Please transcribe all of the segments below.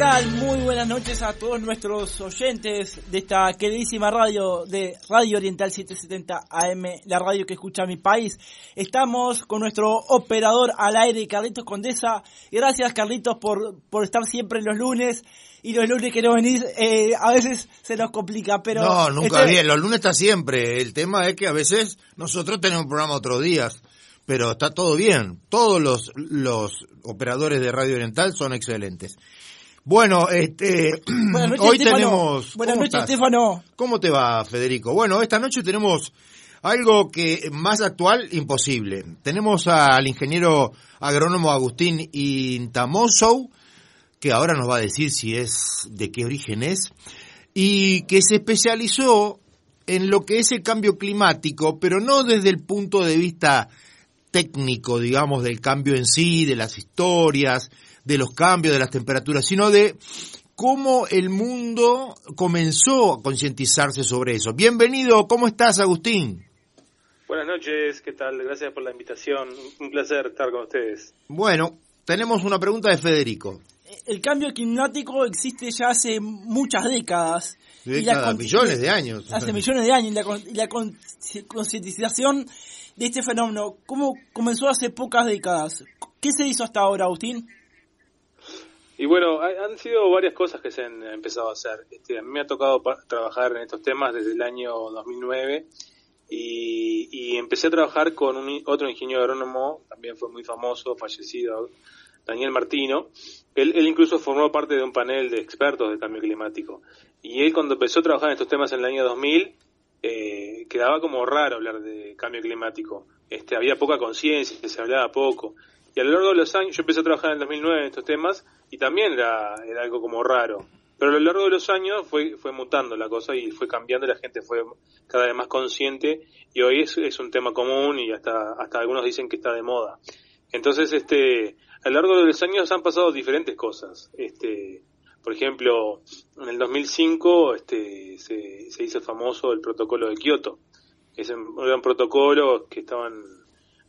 Tal? Muy buenas noches a todos nuestros oyentes de esta queridísima radio de Radio Oriental 770 AM, la radio que escucha mi país. Estamos con nuestro operador al aire, Carlitos Condesa. Gracias, Carlitos, por, por estar siempre los lunes. Y los lunes que no venís, eh, a veces se nos complica, pero... No, nunca este- bien, los lunes está siempre. El tema es que a veces nosotros tenemos un programa otros días, pero está todo bien. Todos los, los operadores de Radio Oriental son excelentes. Bueno, este, Buenas noches, hoy Estefano. tenemos... Buenas ¿cómo noches, estás? Stefano. ¿Cómo te va, Federico? Bueno, esta noche tenemos algo que más actual, imposible. Tenemos al ingeniero agrónomo Agustín Intamoso, que ahora nos va a decir si es, de qué origen es, y que se especializó en lo que es el cambio climático, pero no desde el punto de vista técnico, digamos, del cambio en sí, de las historias, de los cambios, de las temperaturas, sino de cómo el mundo comenzó a concientizarse sobre eso. Bienvenido, ¿cómo estás, Agustín? Buenas noches, ¿qué tal? Gracias por la invitación. Un placer estar con ustedes. Bueno, tenemos una pregunta de Federico. El cambio climático existe ya hace muchas décadas. Décadas, millones de años. Hace millones de años. Y la, con- y la con- concientización de este fenómeno, ¿cómo comenzó hace pocas décadas? ¿Qué se hizo hasta ahora, Agustín? Y bueno, ha- han sido varias cosas que se han empezado a hacer. Este, a mí me ha tocado trabajar en estos temas desde el año 2009 y, y empecé a trabajar con un otro ingeniero agrónomo, también fue muy famoso, fallecido, Daniel Martino. Él, él incluso formó parte de un panel de expertos de cambio climático. Y él cuando empezó a trabajar en estos temas en el año 2000, eh, quedaba como raro hablar de cambio climático. Este, había poca conciencia, se hablaba poco. Y a lo largo de los años, yo empecé a trabajar en el 2009 en estos temas y también era, era algo como raro. Pero a lo largo de los años fue, fue mutando la cosa y fue cambiando, la gente fue cada vez más consciente y hoy es, es un tema común y hasta, hasta algunos dicen que está de moda. Entonces, este, a lo largo de los años han pasado diferentes cosas. Este, por ejemplo, en el 2005 este, se, se hizo famoso el protocolo de Kioto. Es un un protocolo que estaban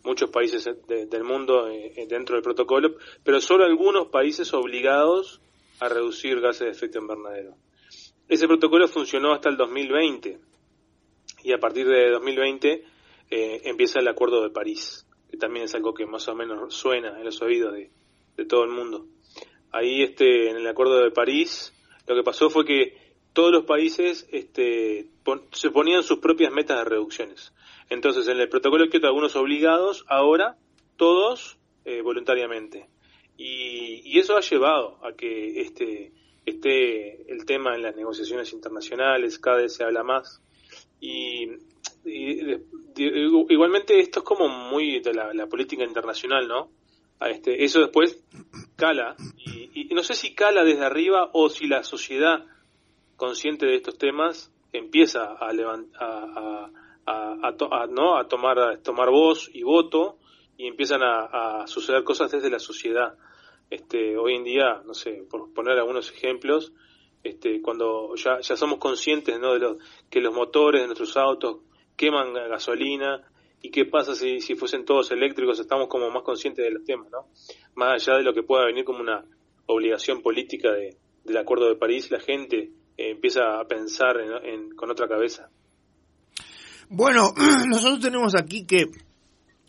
muchos países de- del mundo eh, dentro del protocolo, pero solo algunos países obligados a reducir gases de efecto invernadero. Ese protocolo funcionó hasta el 2020 y a partir de 2020 eh, empieza el Acuerdo de París, que también es algo que más o menos suena en los oídos de, todo el mundo. Ahí este, en el Acuerdo de París lo que pasó fue que todos los países este, se ponían sus propias metas de reducciones. Entonces, en el protocolo de Kioto, algunos obligados, ahora todos eh, voluntariamente. Y, y eso ha llevado a que este, esté el tema en las negociaciones internacionales, cada vez se habla más. Y, y de- igualmente esto es como muy de la, política internacional, ¿no? A este, eso después cala, y, y no sé si cala desde arriba o si la sociedad consciente de estos temas empieza a, levan- a, a, a- a to- a- ¿no? a tomar, tomar voz y voto y empiezan a, a suceder cosas desde la sociedad. Este, hoy en día, no sé, por poner algunos ejemplos, este, cuando ya, ya somos conscientes ¿no? de lo, que los motores de nuestros autos queman gasolina y qué pasa si, si fuesen todos eléctricos, estamos como más conscientes de los temas, ¿no? Más allá de lo que pueda venir como una obligación política de, del Acuerdo de París, la gente eh, empieza a pensar en- en- con otra cabeza. Bueno, nosotros tenemos aquí que,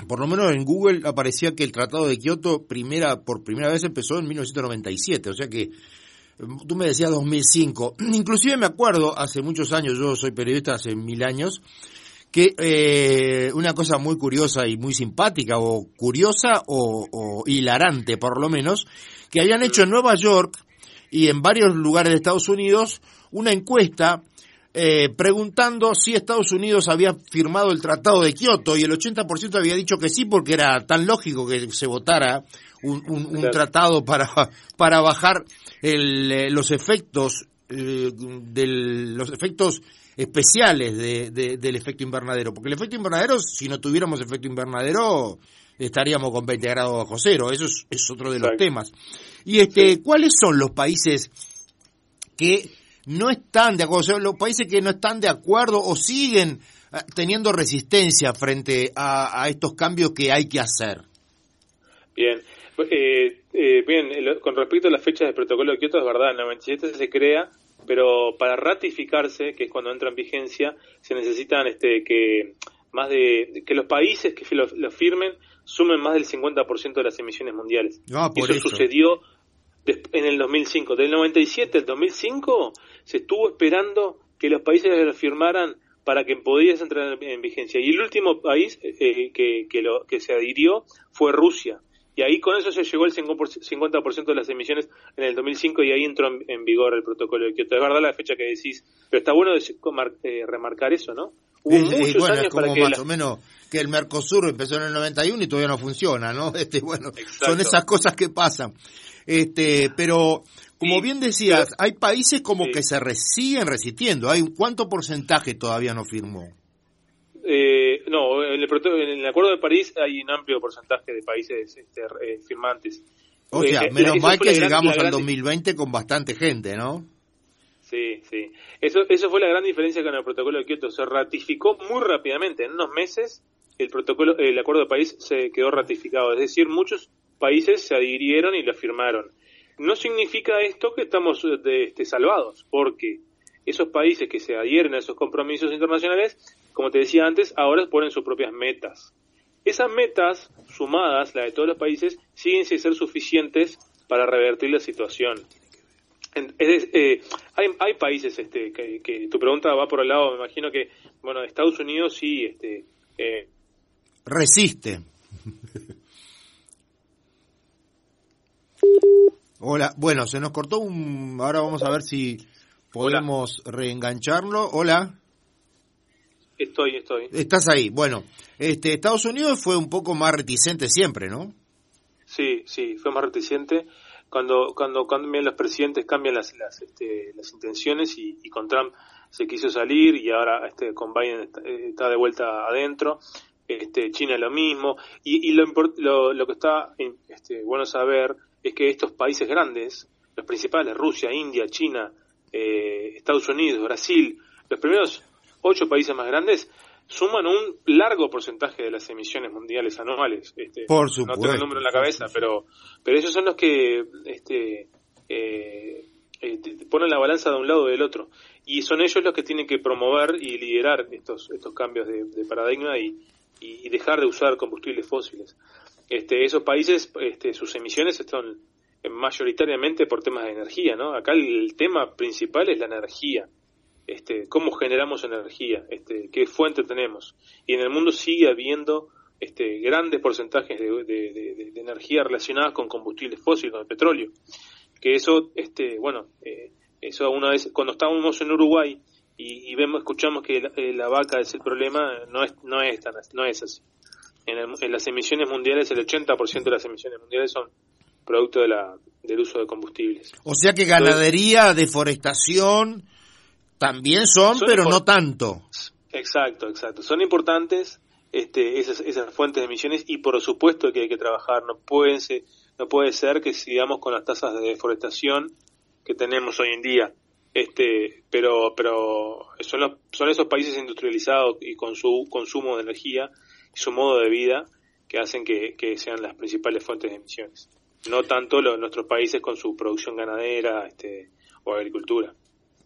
por lo menos en Google aparecía que el Tratado de Kioto primera, por primera vez empezó en 1997, o sea que mm, tú me decías 2005. Inclusive me acuerdo, hace muchos años, yo soy periodista hace mil años, que eh, una cosa muy curiosa y muy simpática, o curiosa o, o hilarante por lo menos, que habían hecho en Nueva York y en varios lugares de Estados Unidos una encuesta eh, preguntando si Estados Unidos había firmado el Tratado de Kioto y el 80% había dicho que sí porque era tan lógico que se votara un, un, tratado para, para bajar el, eh, los efectos eh, los efectos especiales de, del efecto invernadero. Porque el efecto invernadero si no tuviéramos efecto invernadero estaríamos con 20 grados bajo cero. Eso es, es otro de los temas. Y este cuáles son los países que no están de acuerdo, los países que no están de acuerdo o siguen eh, teniendo resistencia frente a, estos cambios que hay que hacer. Bien, eh, eh, bien, con respecto a las fechas del protocolo de Kioto, es verdad, el 97 se crea, pero para ratificarse, que es cuando entra en vigencia, se necesitan este, que más de que los países que lo, firmen sumen más del 50% de las emisiones mundiales. Ah, por eso, sucedió en el 2005. Del 97 al 2005 se estuvo esperando que los países lo firmaran para que pudiese entrar en vigencia. Y el último país eh, que, que, lo, que se adhirió fue Rusia. Y ahí con eso se llegó el 50% de las emisiones en el 2005 y ahí entró en, vigor el protocolo de Kioto. Es verdad la fecha que decís, pero está bueno eh, remarcar eso, ¿no? Hubo muchos bueno, años es como más o menos que el Mercosur empezó en el 91 y todavía no funciona, ¿no? Este, bueno, son esas cosas que pasan. Este, pero como bien decías, hay países como que se siguen resistiendo. ¿Hay cuánto porcentaje todavía no firmó? Eh, no, en el, Acuerdo de París hay un amplio porcentaje de países este, eh, firmantes. O sea, eh, menos mal que llegamos al 2020 con bastante gente, ¿no? Sí, sí. Eso, eso fue la gran diferencia con el protocolo de Kioto. Se ratificó muy rápidamente. En unos meses el protocolo, el Acuerdo de París se quedó ratificado. Es decir, muchos países se adhirieron y lo firmaron. No significa esto que estamos eh, este, salvados, porque esos países que se adhieren a esos compromisos internacionales, como te decía antes, ahora ponen sus propias metas. Esas metas, sumadas, la de todos los países, siguen sin ser suficientes para revertir la situación. Eh, hay, hay, países este, que, tu pregunta va por el lado, me imagino que, bueno, Estados Unidos sí este, eh, resiste. Hola, bueno, se nos cortó un... Ahora vamos a ver si podemos reengancharlo. Hola. Estoy, estoy. Estás ahí. Bueno, este, Estados Unidos fue un poco más reticente siempre, ¿no? Sí, sí, fue más reticente. Cuando, cuando cambian los presidentes cambian las, las, este, las intenciones y, con Trump se quiso salir y ahora este, con Biden está, de vuelta adentro. Este, China lo mismo. Y, y lo, lo, lo, que está este, bueno saber es que estos países grandes, los principales, Rusia, India, China, eh, Estados Unidos, Brasil, los primeros ocho países más grandes, suman un largo porcentaje de las emisiones mundiales anuales. Este, Por supuesto. No tengo el número en la cabeza, pero, pero ellos son los que este, eh, eh, ponen la balanza de un lado o del otro. Y son ellos los que tienen que promover y liderar estos, estos cambios de, paradigma y, y, dejar de usar combustibles fósiles. Este, esos países, este, sus emisiones están mayoritariamente por temas de energía, ¿no? Acá el, tema principal es la energía. Este, cómo generamos energía, este, qué fuente tenemos. Y en el mundo sigue habiendo este, grandes porcentajes de, energía relacionadas con combustibles fósiles, con el petróleo. Que eso, este, bueno, eh, eso una vez, cuando estábamos en Uruguay y, vemos, escuchamos que la, la, vaca es el problema, no es, no es, tan, no es así en, las emisiones mundiales el 80% de las emisiones mundiales son producto de la, del uso de combustibles. O sea que ganadería, deforestación también son, pero no tanto. Exacto, exacto. Son importantes este, esas, esas fuentes de emisiones y por supuesto que hay que trabajar. No puede ser, no puede ser que sigamos con las tasas de deforestación que tenemos hoy en día. Este, pero, pero son, los, son esos países industrializados y con su consumo de energía su modo de vida que hacen que, sean las principales fuentes de emisiones. No tanto los, nuestros países con su producción ganadera este, o agricultura.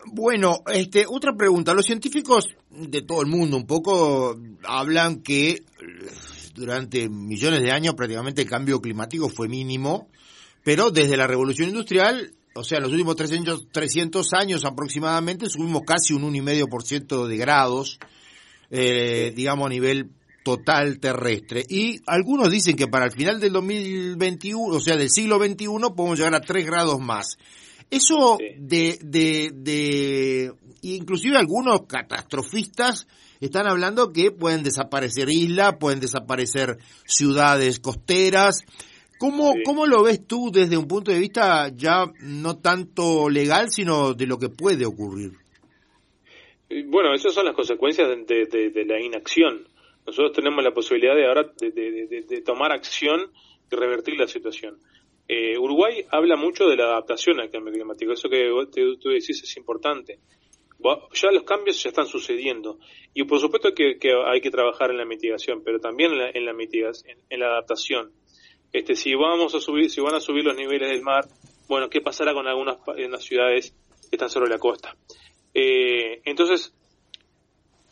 Bueno, este, otra pregunta. Los científicos de todo el mundo un poco hablan que eh, durante millones de años prácticamente el cambio climático fue mínimo, pero desde la revolución industrial, o sea, en los últimos 300, 300 años aproximadamente, subimos casi un 1,5% de grados, eh, digamos, a nivel total terrestre. Y algunos dicen que para el final del 2021, o sea, del siglo XXI, podemos llegar a 3 grados más. Eso de, de, de, inclusive algunos catastrofistas están hablando que pueden desaparecer islas, pueden desaparecer ciudades costeras. ¿Cómo, ¿Cómo lo ves tú desde un punto de vista ya no tanto legal, sino de lo que puede ocurrir? Bueno, esas son las consecuencias de, la inacción. Nosotros tenemos la posibilidad de ahora de, tomar acción y revertir la situación. Eh, Uruguay habla mucho de la adaptación al cambio climático. Eso que tú decís es importante. Ya los cambios ya están sucediendo y por supuesto que, hay que trabajar en la mitigación, pero también en la, en la mitigación, en la adaptación. Este, si vamos a subir, si van a subir los niveles del mar, bueno, ¿qué pasará con algunas ciudades que están sobre la costa? Eh, entonces,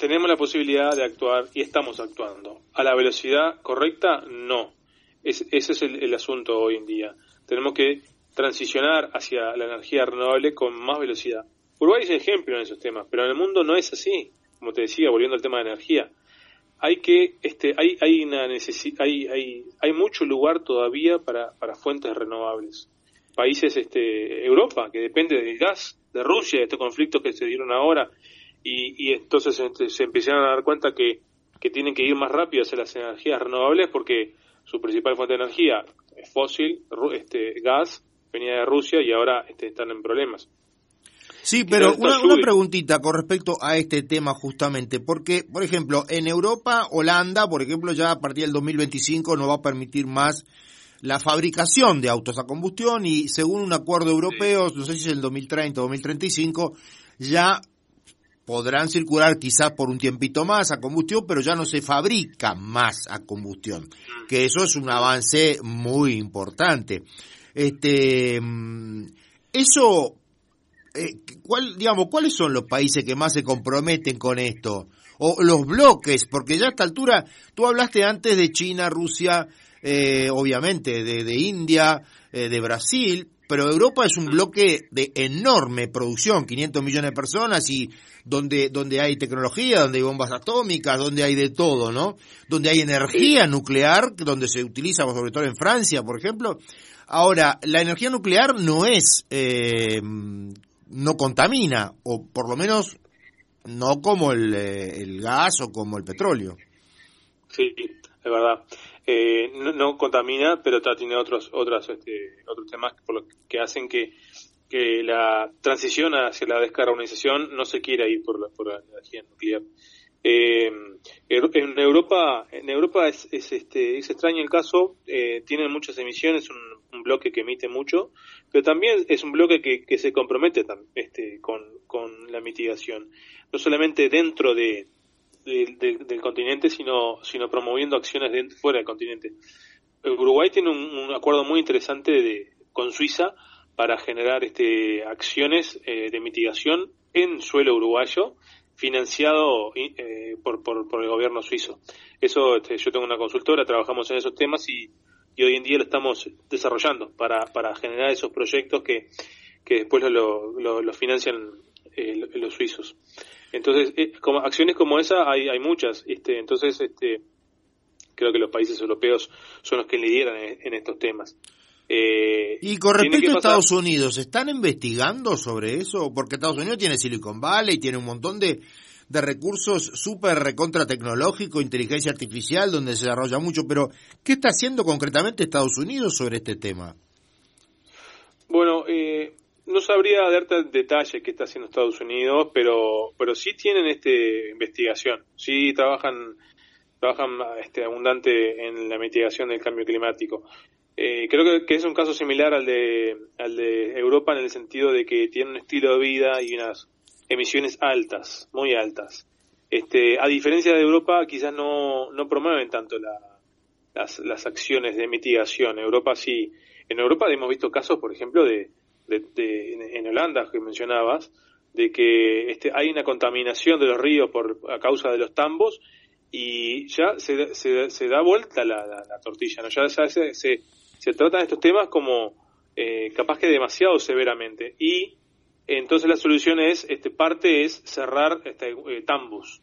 tenemos la posibilidad de actuar y estamos actuando. ¿A la velocidad correcta? No. ese es el, asunto hoy en día. Tenemos que transicionar hacia la energía renovable con más velocidad. Uruguay es ejemplo en esos temas, pero en el mundo no es así. Como te decía, volviendo al tema de energía, hay que, este, hay, hay una hay, hay, hay mucho lugar todavía para, para fuentes renovables. Países, este, Europa, que depende del gas, de Rusia, de estos conflictos que se dieron ahora, y, y entonces este, se empezaron a dar cuenta que, que tienen que ir más rápido hacia las energías renovables porque su principal fuente de energía es fósil, este, gas, venía de Rusia y ahora este, están en problemas. Sí, pero una, una, preguntita con respecto a este tema justamente, porque, por ejemplo, en Europa, Holanda, por ejemplo, ya a partir del 2025 no va a permitir más la fabricación de autos a combustión y según un acuerdo europeo, no sé si es el 2030 o 2035, ya podrán circular quizás por un tiempito más a combustión, pero ya no se fabrica más a combustión, que eso es un avance muy importante. Este, mm, eso, eh, ¿cuál, digamos, ¿cuáles son los países que más se comprometen con esto? O los bloques, porque ya a esta altura, tú hablaste antes de China, Rusia, eh, obviamente, de, de India, eh, de Brasil, pero Europa es un bloque de enorme producción, 500 millones de personas y donde, donde hay tecnología, donde hay bombas atómicas, donde hay de todo, ¿no? Donde hay energía nuclear, donde se utiliza sobre todo en Francia, por ejemplo. Ahora, la energía nuclear no es, eh, no contamina, o por lo menos no como el, el gas o como el petróleo. Sí, es verdad eh, no, contamina, pero tiene otros otros este, otros temas por que hacen que, que la transición hacia la descarbonización no se quiera ir por la, por la energía nuclear. Eh, en Europa, en Europa es, es, este, es extraño el caso, eh, tienen muchas emisiones, un, un, bloque que emite mucho, pero también es un bloque que, que se compromete este, con, con la mitigación, no solamente dentro de, del continente, sino, sino promoviendo acciones de, fuera del continente. Uruguay tiene un, acuerdo muy interesante de, con Suiza para generar este, acciones eh, de mitigación en suelo uruguayo financiado eh, por, por, el gobierno suizo. Eso, este, yo tengo una consultora, trabajamos en esos temas y, y hoy en día lo estamos desarrollando para, para generar esos proyectos que, que después lo, lo, financian eh, los suizos. Entonces, eh, como, acciones como esa hay, hay muchas. Este, entonces, este, creo que los países europeos son los que lideran en, estos temas. Eh, y con respecto a Estados Unidos, ¿están investigando sobre eso? Porque Estados Unidos tiene Silicon Valley, tiene un montón de, de recursos súper recontra tecnológico, inteligencia artificial, donde se desarrolla mucho, pero ¿qué está haciendo concretamente Estados Unidos sobre este tema? Bueno, eh, no sabría darte detalles que está haciendo Estados Unidos, pero pero sí tienen este investigación, sí trabajan trabajan este abundante en la mitigación del cambio climático. Eh, creo que, es un caso similar al de al de Europa en el sentido de que tiene un estilo de vida y unas emisiones altas, muy altas. Este, a diferencia de Europa, quizás no, no promueven tanto las, las acciones de mitigación. Europa sí. En Europa hemos visto casos, por ejemplo, de, de, en Holanda que mencionabas, de que este, hay una contaminación de los ríos por a causa de los tambos y ya se, se, da vuelta la, la, tortilla, ¿no? ya, se, se, se, tratan estos temas como eh, capaz que demasiado severamente. Y entonces la solución es, este, parte es cerrar este, eh, tambos,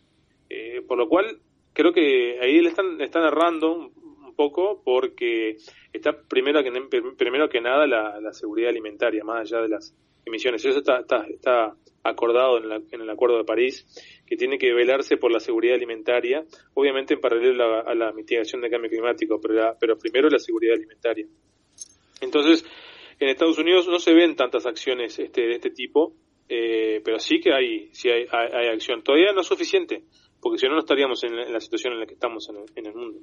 eh, por lo cual creo que ahí le están, le están errando poco porque está primero que, primero que nada la, seguridad alimentaria, más allá de las, emisiones. Eso está, está, está acordado en, en, el Acuerdo de París, que tiene que velarse por la seguridad alimentaria, obviamente en paralelo a, la mitigación del cambio climático, pero, pero primero la seguridad alimentaria. Entonces, en Estados Unidos no se ven tantas acciones este, de este tipo, eh, pero sí que hay, sí hay, hay, acción. Todavía no es suficiente, porque si no, no estaríamos en la, situación en la que estamos en el, en el mundo.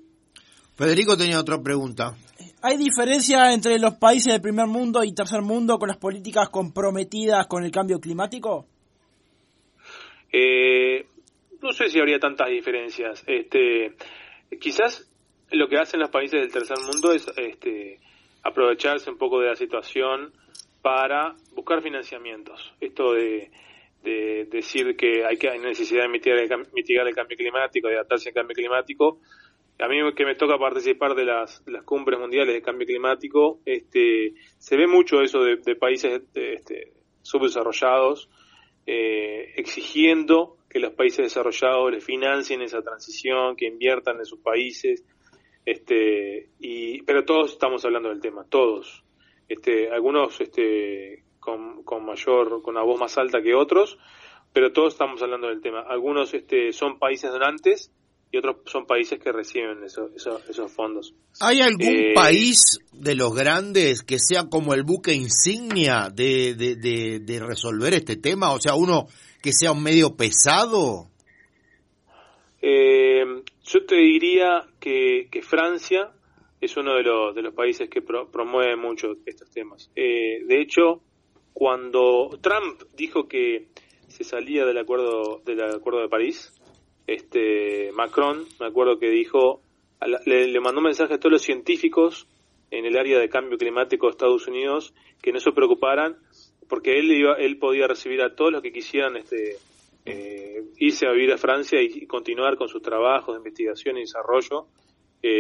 Federico tenía otra pregunta. ¿Hay diferencia entre los países del primer mundo y tercer mundo con las políticas comprometidas con el cambio climático? Eh, no sé si habría tantas diferencias. Este, quizás lo que hacen los países del tercer mundo es este, aprovecharse un poco de la situación para buscar financiamientos. Esto de, decir que hay, que hay necesidad de mitigar el, mitigar el cambio climático, de adaptarse al cambio climático, a mí que me toca participar de las, las cumbres mundiales de cambio climático, este, se ve mucho eso de, países este, subdesarrollados eh, exigiendo que los países desarrollados les financien esa transición, que inviertan en sus países, este, y, pero todos estamos hablando del tema, todos, este, algunos este, con, con mayor, con una voz más alta que otros, pero todos estamos hablando del tema. Algunos este, son países donantes y otros son países que reciben esos, esos, fondos. ¿Hay algún eh, país de los grandes que sea como el buque insignia de, de, resolver este tema? O sea, uno que sea un medio pesado. Eh, yo te diría que, que, Francia es uno de los, de los países que promueve mucho estos temas. Eh, de hecho, cuando Trump dijo que se salía del acuerdo del acuerdo de París, este Macron, me acuerdo que dijo, le, mandó un mensaje a todos los científicos en el área de cambio climático de Estados Unidos que no se preocuparan porque él iba, él podía recibir a todos los que quisieran este eh, irse a vivir a Francia y, continuar con sus trabajos de investigación y desarrollo eh,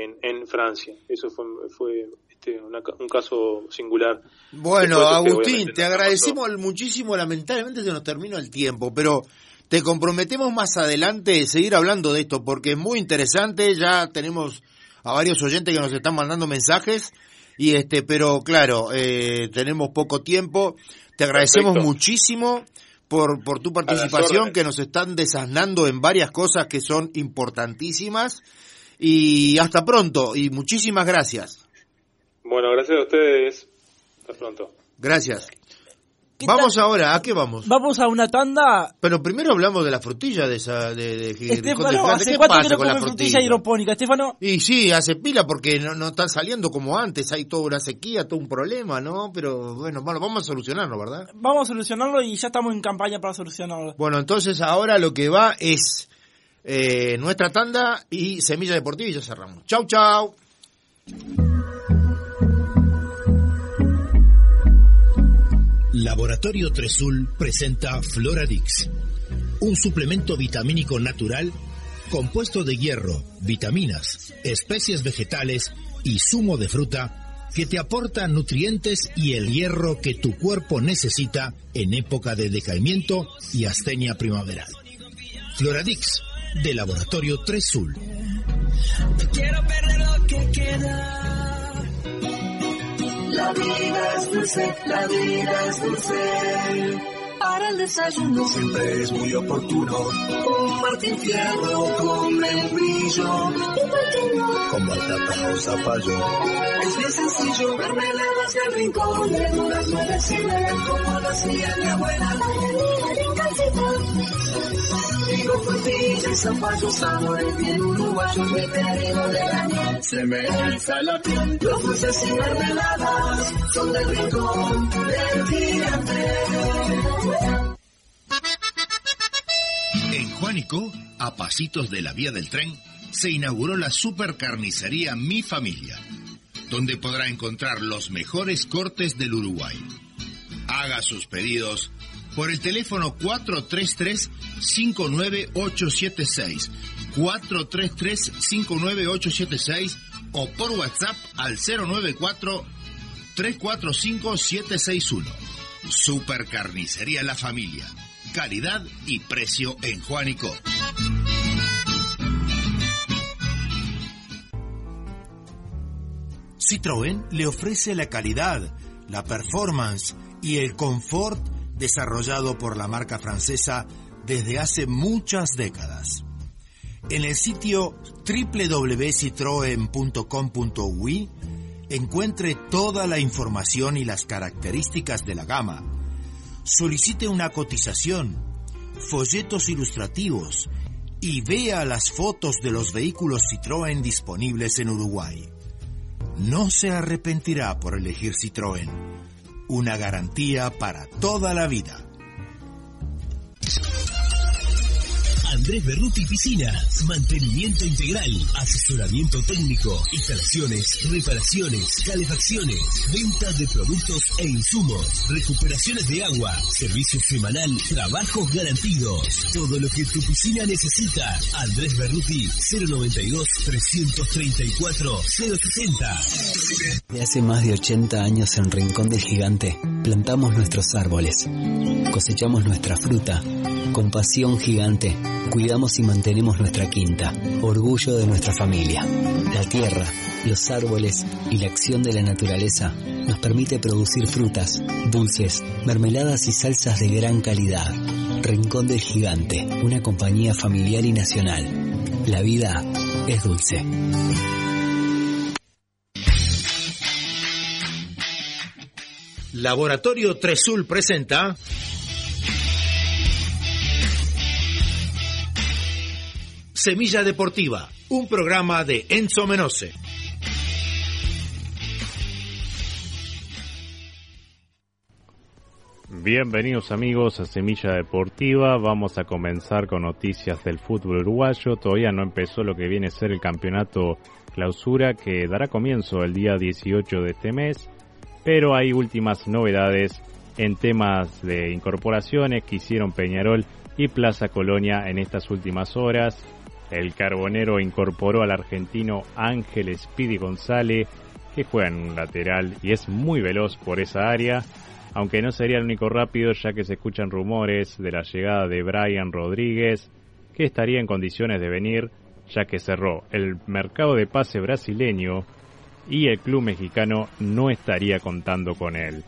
eh, en, Francia. Eso fue, fue este, un caso singular. Bueno, Agustín, te agradecemos muchísimo. Lamentablemente se nos terminó el tiempo, pero te comprometemos más adelante seguir hablando de esto porque es muy interesante. Ya tenemos a varios oyentes que nos están mandando mensajes y este, pero claro, eh, tenemos poco tiempo. Te agradecemos muchísimo por, por tu participación, que nos están desasnando en varias cosas que son importantísimas. Y hasta pronto, y muchísimas gracias. Bueno, gracias a ustedes. Hasta pronto. Gracias. Vamos ahora, ¿a qué vamos? Vamos a una tanda. Pero primero hablamos de la frutilla de esa de, de, Estefano, ¿hace ¿Qué pasa con la frutilla hidropónica, Estefano? Y sí, hace pila porque no, no está saliendo como antes, hay toda una sequía, todo un problema, ¿no? Pero bueno, bueno, vamos a solucionarlo, ¿verdad? Vamos a solucionarlo y ya estamos en campaña para solucionarlo. Bueno, entonces ahora lo que va es eh, nuestra tanda y Semilla Deportiva y ya cerramos. Chau, chau. Laboratorio Tresul presenta Floradix, un suplemento vitamínico natural compuesto de hierro, vitaminas, especies vegetales y zumo de fruta que te aporta nutrientes y el hierro que tu cuerpo necesita en época de decaimiento y astenia primaveral. Floradix, de Laboratorio Tresul. quiero perder lo que queda. La vida es dulce, la vida es dulce. Para el desayuno siempre es muy oportuno. Un Martín Fierro con membrillo. Y Con batata o zapallo. Es bien sencillo. Mermeladas y el rincón. De durazno de cine. Como lo hacía mi abuela. Digo frutilla y zapallo sabores bien uruguayos. Mi pedido de la Se me eriza la piel. Los dulces y mermeladas son del rincón A pasitos de la vía del tren, se inauguró la supercarnicería Mi Familia, donde podrá encontrar los mejores cortes del Uruguay. Haga sus pedidos por el teléfono 433-59876, 433-59876 o por WhatsApp al 094-345-761. Supercarnicería La Familia. Calidad y precio en Juanico. Citroën le ofrece la calidad la performance y el confort desarrollado por la marca francesa desde hace muchas décadas. En el sitio www.citroen.com.ui encuentre toda la información y las características de la gama. Solicite una cotización, folletos ilustrativos y vea las fotos de los vehículos Citroën disponibles en Uruguay. No se arrepentirá por elegir Citroën. Una garantía para toda la vida. Andrés Berruti Piscinas. Mantenimiento integral. Asesoramiento técnico. Instalaciones, reparaciones, calefacciones. Venta de productos e insumos. Recuperaciones de agua. Servicio semanal. Trabajos garantidos. Todo lo que tu piscina necesita. Andrés Berruti 092 334 060. De hace más de 80 años en Rincón del Gigante, plantamos nuestros árboles. Cosechamos nuestra fruta. Con pasión gigante Cuidamos y mantenemos nuestra quinta, orgullo de nuestra familia. La tierra, los árboles y la acción de la naturaleza nos permite producir frutas, dulces, mermeladas y salsas de gran calidad. Rincón del Gigante, una compañía familiar y nacional. La vida es dulce. Laboratorio Tresul presenta Semilla Deportiva, un programa de Enzo Menose. Bienvenidos amigos a Semilla Deportiva, vamos a comenzar con noticias del fútbol uruguayo, todavía no empezó lo que viene a ser el campeonato clausura que dará comienzo el día 18 de este mes, pero hay últimas novedades en temas de incorporaciones que hicieron Peñarol y Plaza Colonia en estas últimas horas. El Carbonero incorporó al argentino Ángel Speedy González, que juega en un lateral y es muy veloz por esa área, aunque no sería el único rápido ya que se escuchan rumores de la llegada de Brian Rodríguez, que estaría en condiciones de venir ya que cerró el mercado de pase brasileño y el club mexicano no estaría contando con él.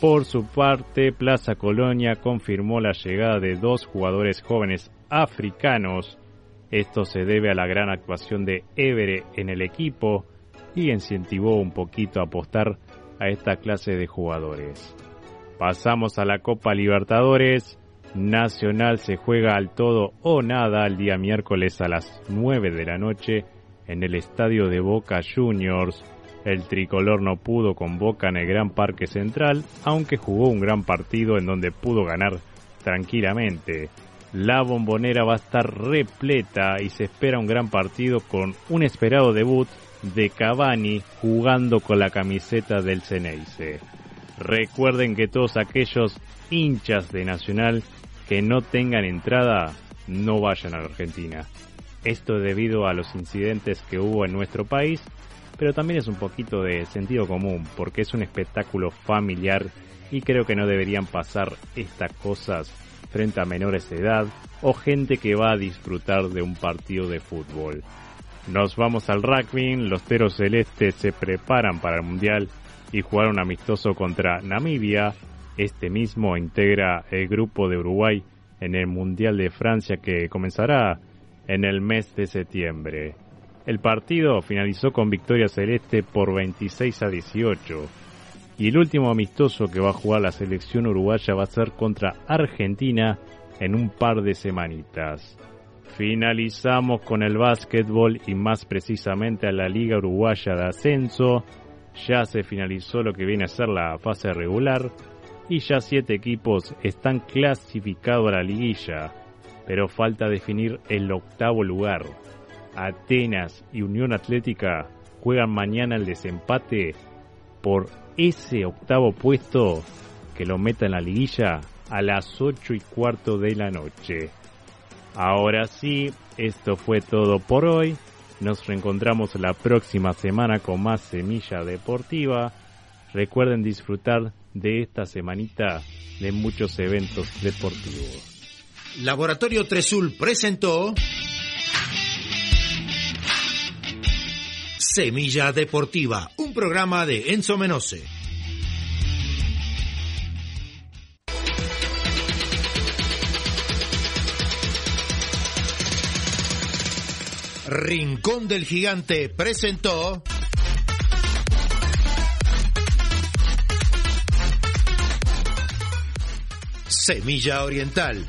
Por su parte, Plaza Colonia confirmó la llegada de dos jugadores jóvenes africanos esto se debe a la gran actuación de Evere en el equipo y incentivó un poquito a apostar a esta clase de jugadores. Pasamos a la Copa Libertadores. Nacional se juega al todo o nada el día miércoles a las 9 de la noche en el estadio de Boca Juniors. El tricolor no pudo con Boca en el Gran Parque Central, aunque jugó un gran partido en donde pudo ganar tranquilamente. La bombonera va a estar repleta y se espera un gran partido con un esperado debut de Cavani jugando con la camiseta del Ceneice. Recuerden que todos aquellos hinchas de Nacional que no tengan entrada no vayan a la Argentina. Esto debido a los incidentes que hubo en nuestro país, pero también es un poquito de sentido común porque es un espectáculo familiar y creo que no deberían pasar estas cosas frente a menores de edad o gente que va a disfrutar de un partido de fútbol. Nos vamos al rugby, los Teros Celestes se preparan para el Mundial y jugaron amistoso contra Namibia. Este mismo integra el grupo de Uruguay en el Mundial de Francia que comenzará en el mes de septiembre. El partido finalizó con victoria celeste por 26 a 18. Y el último amistoso que va a jugar la selección uruguaya va a ser contra Argentina en un par de semanitas. Finalizamos con el básquetbol y más precisamente a la Liga Uruguaya de Ascenso. Ya se finalizó lo que viene a ser la fase regular y ya siete equipos están clasificados a la liguilla, pero falta definir el octavo lugar. Atenas y Unión Atlética juegan mañana el desempate por ese octavo puesto que lo meta en la liguilla a las ocho y cuarto de la noche. Ahora sí, esto fue todo por hoy. Nos reencontramos la próxima semana con más Semilla Deportiva. Recuerden disfrutar de esta semanita de muchos eventos deportivos. Laboratorio Tresul presentó Semilla Deportiva, un programa de Enzo Menose. Rincón del Gigante presentó Semilla Oriental